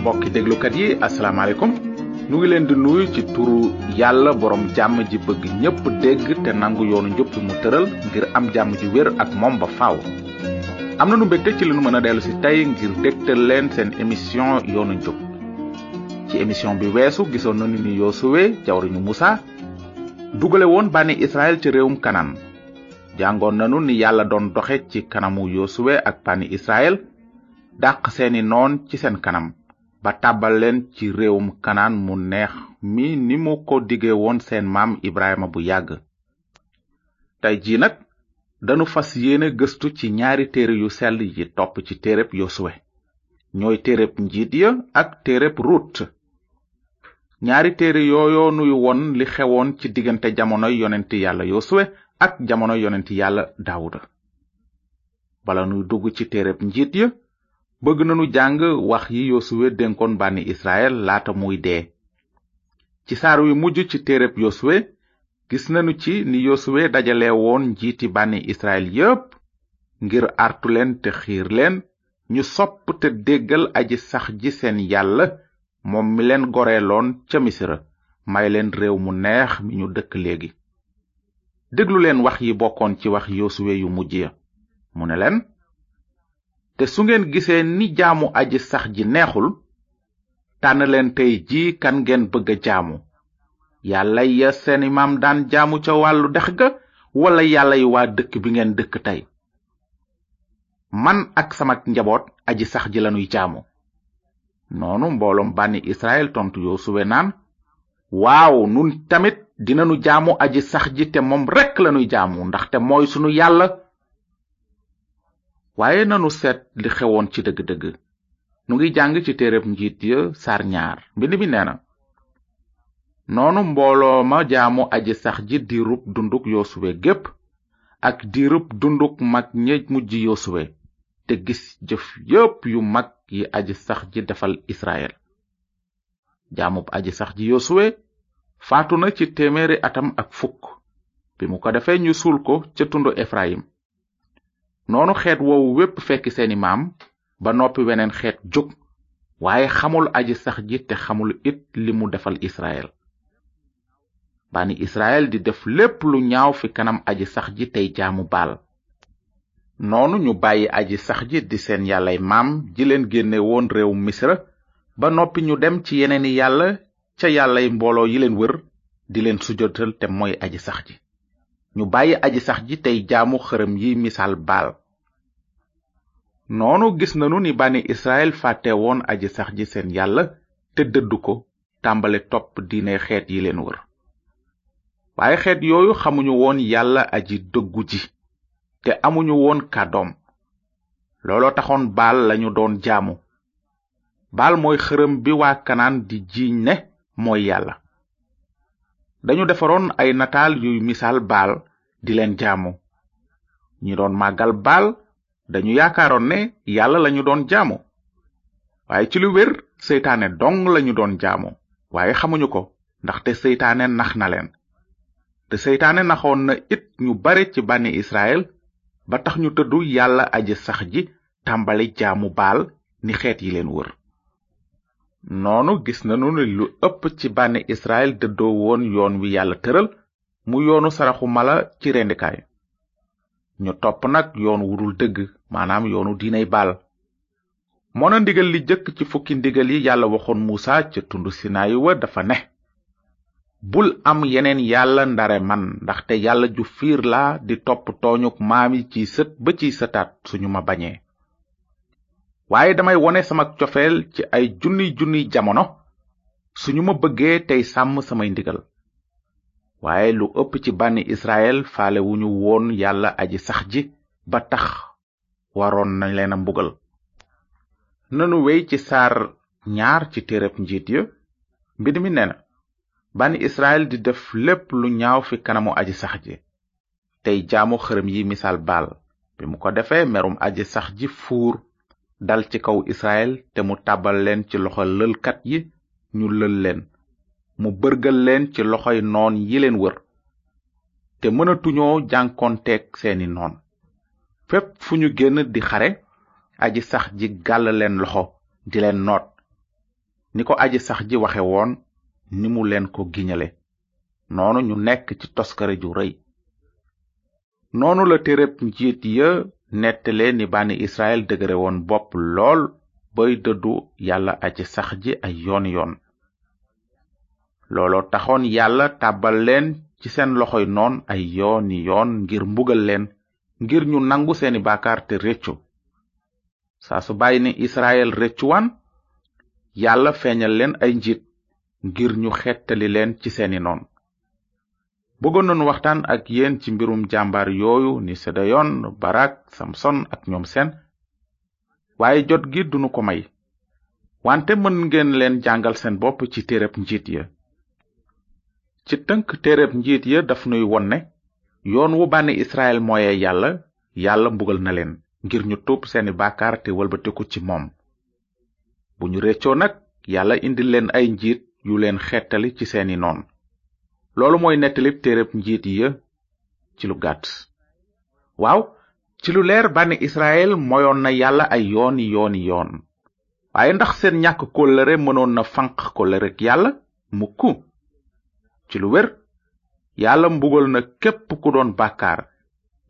mbokki déglukat yi asalaamaaleykum nu ngi leen di nuyu ci turu yàlla borom jàmm ji bëgg ñépp dégg te nangu yoonu njub bi mu tëral ngir am jàmm ji wér ak moom ba faaw. am na nu mbégte ci li nu mën a dellu si tey ngir dégtal leen seen émission yoonu njub ci émission bi weesu gisoon nañu ni Yosuwe jawriñu Musa dugale woon bànni Israël ci réewum Kanaan jàngoon nanu ni yàlla doon doxe ci kanamu yosuwe ak bànni israel dàq seeni noon ci seen kanam ba tàbbal leen ci réewum kanaan mu neex mi ni mu ko dige woon seen maam ibrahima bu yàgg tey jii nag danu fas yéene gëstu ci ñaari téere yu sell yi topp ci téereb yosuwe ñooy téereb njiit ya ak téereb rut ñaari téere yooyoo nuy won li xewoon ci diggante jamonoy yonent yàlla yosuwe ak jamono yonent yàlla daawuda bala nuy dugg ci téereb njiit ya bëgg nanu jàng wax yi yosuwe dénkoon bànni israel laata muy dee ci saar wi mujj ci téereb yosuwe gis nanu ci ni yosuwe dajale woon njiiti bànni israel yépp ngir artu leen te xiir leen ñu sopp te déggal aji sax ji seen yàlla moom mi leen goreeloon ca misira may leen réew mu neex mi ñu dëkk léegi déglu leen wax yi bokkoon ci wax yosuwe yu mujj ya mu ne leen te su ngeen gisee ni jaamu aji sax ji neexul tànn leen tey ji kan ngeen bëgg a jaamu yàlla ya seeni maam daan jaamu ca wàllu dex ga walla yàlla yi waa dëkk bi ngeen dëkk tey man ak sama njaboot aji sax ji lanuy jaamu noonu mbooloom bànni israel tontu yosuwe naan waaw nun tamit dinanu jaamu aji sax ji te moom rekk lanuy jaamu ndaxte mooy sunu yàlla waaye nanu seet li xewoon ci dëgg-dëgg nu ngi jàng ci téereb njiit ya sar ñaar mbind mi nee na noonu mbooloo ma jaamu aji sax ji diirub dunduk yosuwe gépp ak diirub dunduk mag ña mujj yosuwe te gis jëf yépp yu mag yi aji sax ji defal israel jaamub aji sax ji yosuwe faatu na ci téeméeri atam ak fukk bi mu ko defee ñu suul ko ca tundu efrayim noonu xeet woowu wépp fekk seeni maam ba noppi weneen xeet jóg waaye xamul aji sax ji te xamul it li mu defal Israël bani Israël di def lépp lu ñaaw fi kanam aji sax ji tey jaamu baal noonu ñu bàyyi aji sax ji di seen yàllay maam ji leen génne woon réew misra ba noppi ñu dem ci yeneeni yàlla ca yàllay mbooloo yi leen wër di leen sujjotal te mooy aji sax ji ñu bàyyi aji sax ji tey jaamu xërëm yi misaal baal noonu gis nanu ni bànni israel fàtte woon aji sax ji seen yàlla te dëddu ko tàmbale topp diine xeet yi leen wër waaye xeet yooyu xamuñu woon yàlla aji dëggu ji te amuñu woon kàddoom looloo taxoon baal lañu doon jaamu baal mooy xërëm bi waa kanaan di jiiñ ne mooy yàlla dañu defaroon ay nataal yuy misaal baal di leen jaamu ñi doon màggal baal dañu yaakaaroon ne yàlla lañu doon jaamu waaye ci lu wér seytaane dong lañu doon jaamu waaye xamuñu ko ndaxte seytaane nax na leen te seytaane naxoon na it ñu bare ci bànni israel ba tax ñu tëddu yàlla aji sax ji tàmbali jaamu baal ni xeet yi leen wër noonu gis nanu ne lu ëpp ci bànni israel dëddoo woon yoon wi yàlla tëral mu yoonu saraxu mala ci rendikaay ñu topp nag yoon wudul dëgg maanaam yoonu diinay baal moona ndigal li jëkk ci fukki ndigal yi yàlla waxoon muusa ca tund sinaayi wa dafa ne bul am yeneen yàlla ndare man ndaxte yàlla ju fiir la di topp tooñuk maam yi ci sët ba ci sëtaat suñu ma bañee waaye damay wone sama cofeel ci ay junni junni jamono suñu ma bëggee tey sàmm samay ndigal waaye lu ëpp ci bànni israel faale wu ñu woon yàlla aji sax ji ba tax waroon nañ leen a mbugal nanu wey ci saar ñaar ci téereb njiit ya mbind mi nee na bani israel di def lépp lu ñaaw fi kanamu aji sax ji tey jaamu xërëm yi misaal baal bi mu ko defee merum aji sax ji fuur dal ci kaw israel te mu tàbbal leen ci loxo lëlkat yi ñu lël leen mu bërgal leen ci loxoy noon yi leen wër te mënatuñoo jànkoonteeg seeni noon fépp fu ñu génn di xare aji sax ji gàll leen loxo di leen noot ni ko aji sax ji waxe woon ni mu leen ko giñale noonu ñu nekk ci toskare ju rëy noonu la téereb njiit ya nettalee ni bànni israel dëgëre woon bopp lool bay dëddu yàlla aji sax ji ay yoon yoon looloo taxoon yàlla tàbbal leen ci seen loxoy noon ay yooni yoon ngir mbugal leen ngir ñu nangu seeni baakaar te réccu saa su bàyyi ne israel réccuwaan yàlla feeñal leen ay njiit ngir ñu xettali leen ci seeni noon bëggoon nañu waxtaan ak yéen ci mbirum jàmbaar yooyu ni sedeyon barak samson ak ñoom seen waaye jot gi dunu ko may wante mën ngeen leen jàngal seen bopp ci téereb njiit ya ci tënk téereb njiit ya daf nuy won ne yoon wu bànni israel mooye yàlla yàlla mbugal na leen ngir ñu tuub seeni bàkkaar te wëlbatiku ci moom bu ñu réccoo nag yàlla indi leen ay njiit yu leen xettali ci seeni noon loolu mooy nettalib téereb njiit ya ci lu gàtt waaw ci lu leer bànni israel moyoon na yàlla ay yooni yooni yoon waaye ndax seen ñàkk kóllëre mënoon na fanq kóllëreg yàlla mukk ci lu wér yàlla mbugal na képp ku doon bàkkaar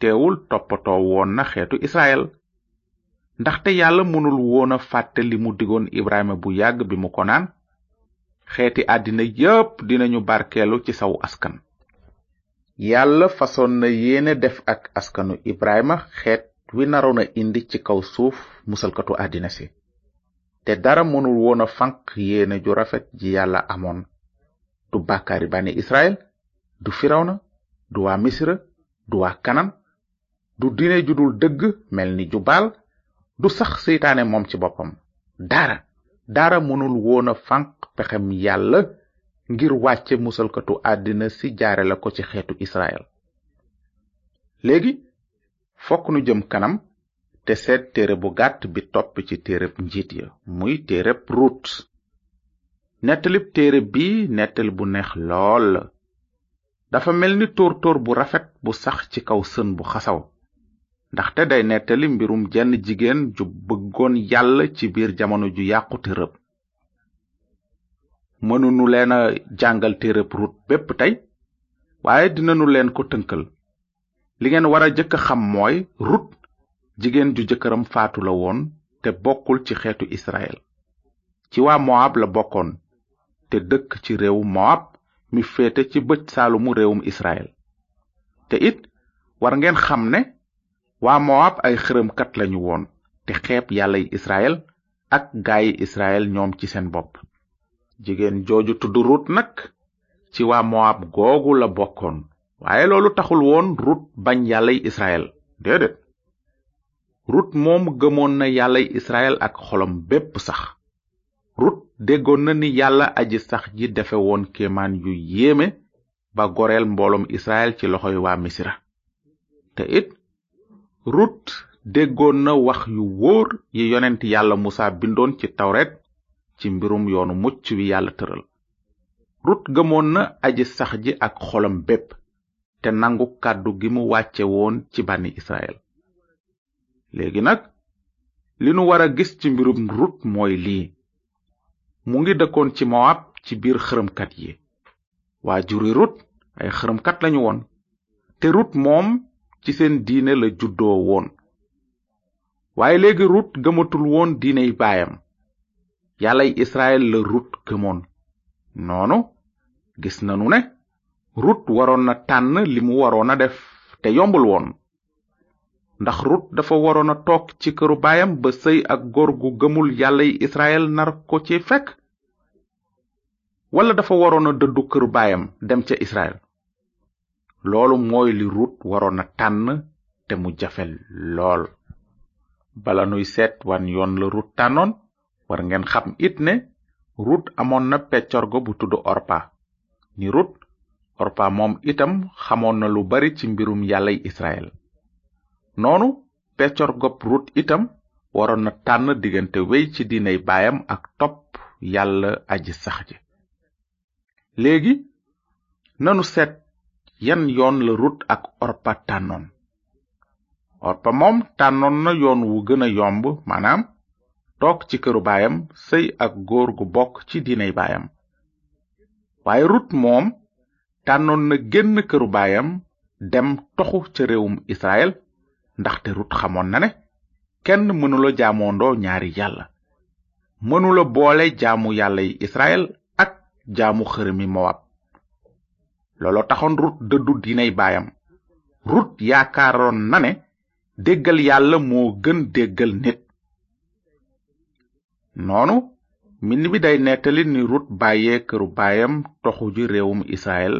teewul toppatoo woon na xeetu israel ndaxte yàlla mënul woon a fàtte li mu digoon ibrahima bu yàgg bi mu ko naan xeeti àddina yépp dinañu barkeelu ci saw askan yàlla fasoon na yéene def ak askanu ibrahima xeet wi naroon a indi ci kaw suuf musalkatu àddina si te dara mënul woon a fanq yéene ju rafet ji yàlla amoon du bàkkaari bànni israel du firawna du waa misira du waa kanam du diine ju dul dëgg mel ni ju baal du sax seytaane moom ci boppam dara dara mënul woon a fànq pexem yàlla ngir wàcce musalkatu àddina si jaare la ko ci xeetu israel léegi fokk nu jëm kanam te seet téere bu gàtt bi topp ci téereb njiit ya muy téereb rut nettalib téere bi nettali bu neex lool la dafa mel ni tóor-tóor bu rafet bu sax ci kaw sën bu xasaw ndaxte day nettali mbirum jenn jigéen ju bëggoon yàlla ci biir jamono ju yàqu te rëb mënunu leen a jàngal téereb rut bépp tey waaye dinanu leen ko tënkal li ngeen war a jëkk a xam mooy rut jigéen ju jëkkëram faatu la woon te bokkul ci xeetu israel ci waa moab la bokkoon te dëkk ci réew moab mi féete ci bëj saalumu réewum israel te it war ngeen xam ne waa moab ay xërëmkat lañu woon te xeeb yàllay israel ak gaayi israel ñoom ci seen bopp jigéen jooju tudd rut nag ci waa moab googu la bokkoon waaye loolu taxul woon rut bañ yàllay israel déedéet rut moom gëmoon na yàllay israel ak xolom bépp sax rut déggoon na ni yàlla aji sax ji defe woon kéemaan yu yéeme ba goreel mbooloom israel ci loxoy waa misira te it rut déggoon na wax yu wóor yi yonent yàlla musa bindoon ci tawret ci mbirum yoonu mucc wi yàlla tëral rut gëmoon na aji sax ji ak xolam bépp te nangu kàddu gi mu wàcce woon ci bànni israel léegi nag li nu wara gis ci mbirum rut mooy lii mu ngi dëkkoon ci mowab ci biir xërëmkat yi waa juri rut ay xërëmkat lañu woon te rut moom ci seen diine la juddoo woon waaye léegi rut gëmatul woon diiney baayam yàllay israel la rut gëmoon noonu gis nanu ne rut waroon na tànn li mu waroon a def te yombul woon ndax rut dafa waroon a toog ci këru baayam ba sëy ak góor gu gëmul yàllay israel nar ko ci fekk walla dafa waroon a dëddu kër baayam dem ca Israël loolu mooy li Rut waroon a tànn te mu jafe lool bala nuy seet wan yoon la Rut tànnoon war ngeen xam it ne Rut amoon na peccorgo bu tudd Orpa ni Rut Orpa moom itam xamoon na lu bari ci mbirum yàllay Israël noonu peccor gopp rut itam waroon na tànn diggante wey ci diiney baayam ak topp yàlla aji sax ji léegi nanu seet yan yoon la rut ak orpa tànnoon orpa moom tànnoon na yoon wu gën a yomb maanaam toog ci këru baayam sëy ak góor gu bokk ci diiney baayam waaye rut moom tànnoon na génn këru baayam dem toxu ca réewum israel ndaxte rut xamoon na ne kenn mënula jaamoondoo ñaari yàlla mënula boole jaamu yàlla yi israel ak jaamu xërëmi mowab looloo taxoon rut dëddu diinay baayam rut yaakaaroon na ne déggal yàlla moo gën déggal nit noonu mbind bi day nettali ni rut bàyyee këru baayam toxu ji réewum israel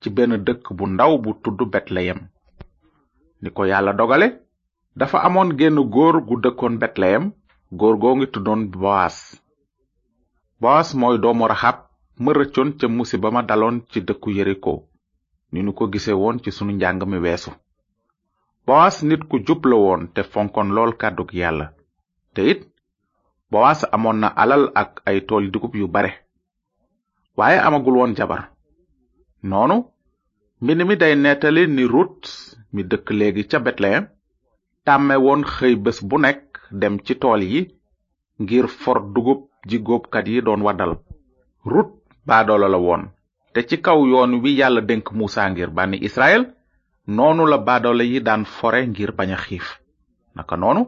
ci benn dëkk bu ndaw bu tudd betleyem ni ko yàlla dogale dafa amoon genn góor gu dëkkoon betleyem góor goo ngi tuddoon boas boas mooy doomu raxab ma rëccoon ca musiba ma daloon ci dëkku yeriko ni nu ko gise woon ci sunu njàng mi weesu bowas nit ku jub la woon te fonkoon lool kàddug yàlla te it bowas amoon na alal ak ay tooli dugub yu bare waaye amagul woon jabar noonu mbind mi day nettali ni rut mi dëkk léegi ca betleyem tàmme woon xëy bés bu nekk dem ci tool yi ngir for dugub ji góobkat yi doon waddal rut baadoolo la woon te ci kaw yoon wi yàlla dénk muusa ngir bànni israel noonu la baadoolo yi daan fore ngir bañ a xiif naka noonu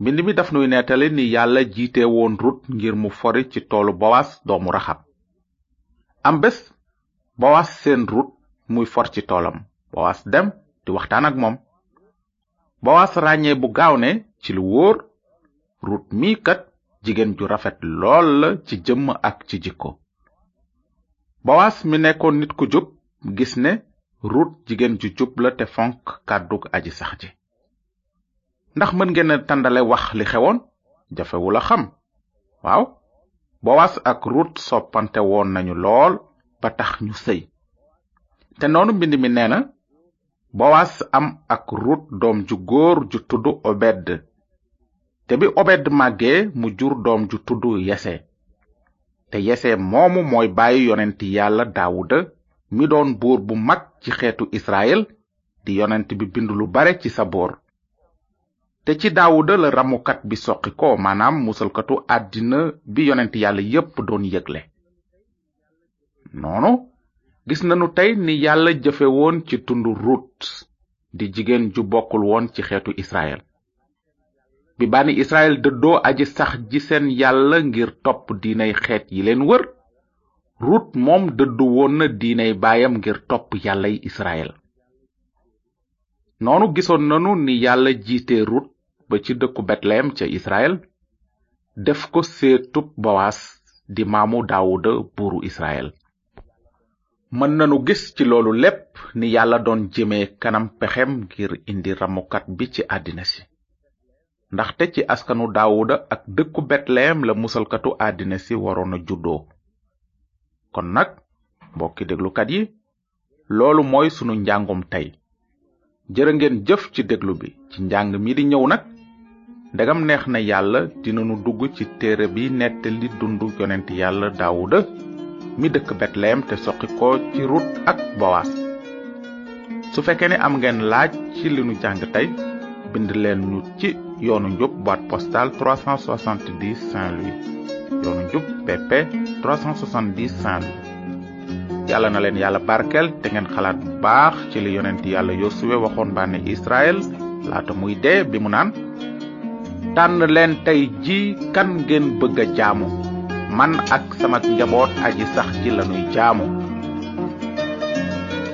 mbind mi daf nuy nettali ni yàlla jiite woon rut ngir mu fori ci toolu bowas doomu raxab am bés bowas seen rut muy for ci toolam bowas dem di waxtaan ak moom bowas ràññee bu gaaw ne ci lu wóor rut mii kat jigéen ju rafet lool la ci jëmm ak ci jikko bowas mi nekkoon nit ku jub gis ne rut jigéen ju jub la te fonk kàddug aji sax ji ndax mën ngeen a tàndale wax li xewoon jafewul a xam waaw bowas ak rut soppante woon nañu lool ba tax ñu sëy te noonu mbind mi nee na bowas am ak rut doom ju góor ju tudd obedd te bi obedd màggee mu jur doom ju tudd yese te yese moomu mooy bàyyi yonent yàlla daawuda mi doon buur bu mag ci xeetu israel di yonent bi bind lu bare ci sa boor te ci daawuda la ramukat bi soqi ko maanaam musalkatu àddina bi yonent yàlla yépp doon yëgle noonu gis nanu tey ni yàlla jëfe woon ci tundu rut di jigéen ju bokkul woon ci xeetu israel bi bànni israel dëddoo aji sax ji seen yàlla ngir topp diinay xeet yi leen wër rut moom dëddu woon na diinay baayam ngir topp yàllay israel noonu gisoon nanu ni yàlla jiite rut ba ci dëkku betleyem ca israel def ko seetub bowas di maamu daawuda buuru israel mën nanu gis ci loolu lépp ni yàlla doon jëme kanam pexem ngir indi ramukat bi ci àddina si ndaxte ci askanu daawuda ak dëkku betleyem la musalkatu àddina si waroon a juddoo kon nag mbokki déglukat yi loolu mooy sunu njàngum tey jërë ngeen jëf ci déglu bi ci njàng mi di ñëw nag ndegam neex na yàlla dinanu dugg ci téere bi nettali dundu yonent yàlla daawuda mi dëkk betleyem te soqi ko ci rut ak bowas su fekkee ne am ngeen laaj ci li nu jàng tey bind leen ñu ci yoonu njub boîte postale 370 saint louis yoonu njub pp 370 saint louis yàlla na leen yàlla barkeel te ngeen xalaat bu baax ci li yonent yàlla yosuwe waxoon bànni israel laata muy dee bi mu naan tànn leen tey ji kan ngeen bëgg a jaamu man ak sama njaboot aji sax ji lanuy jaamu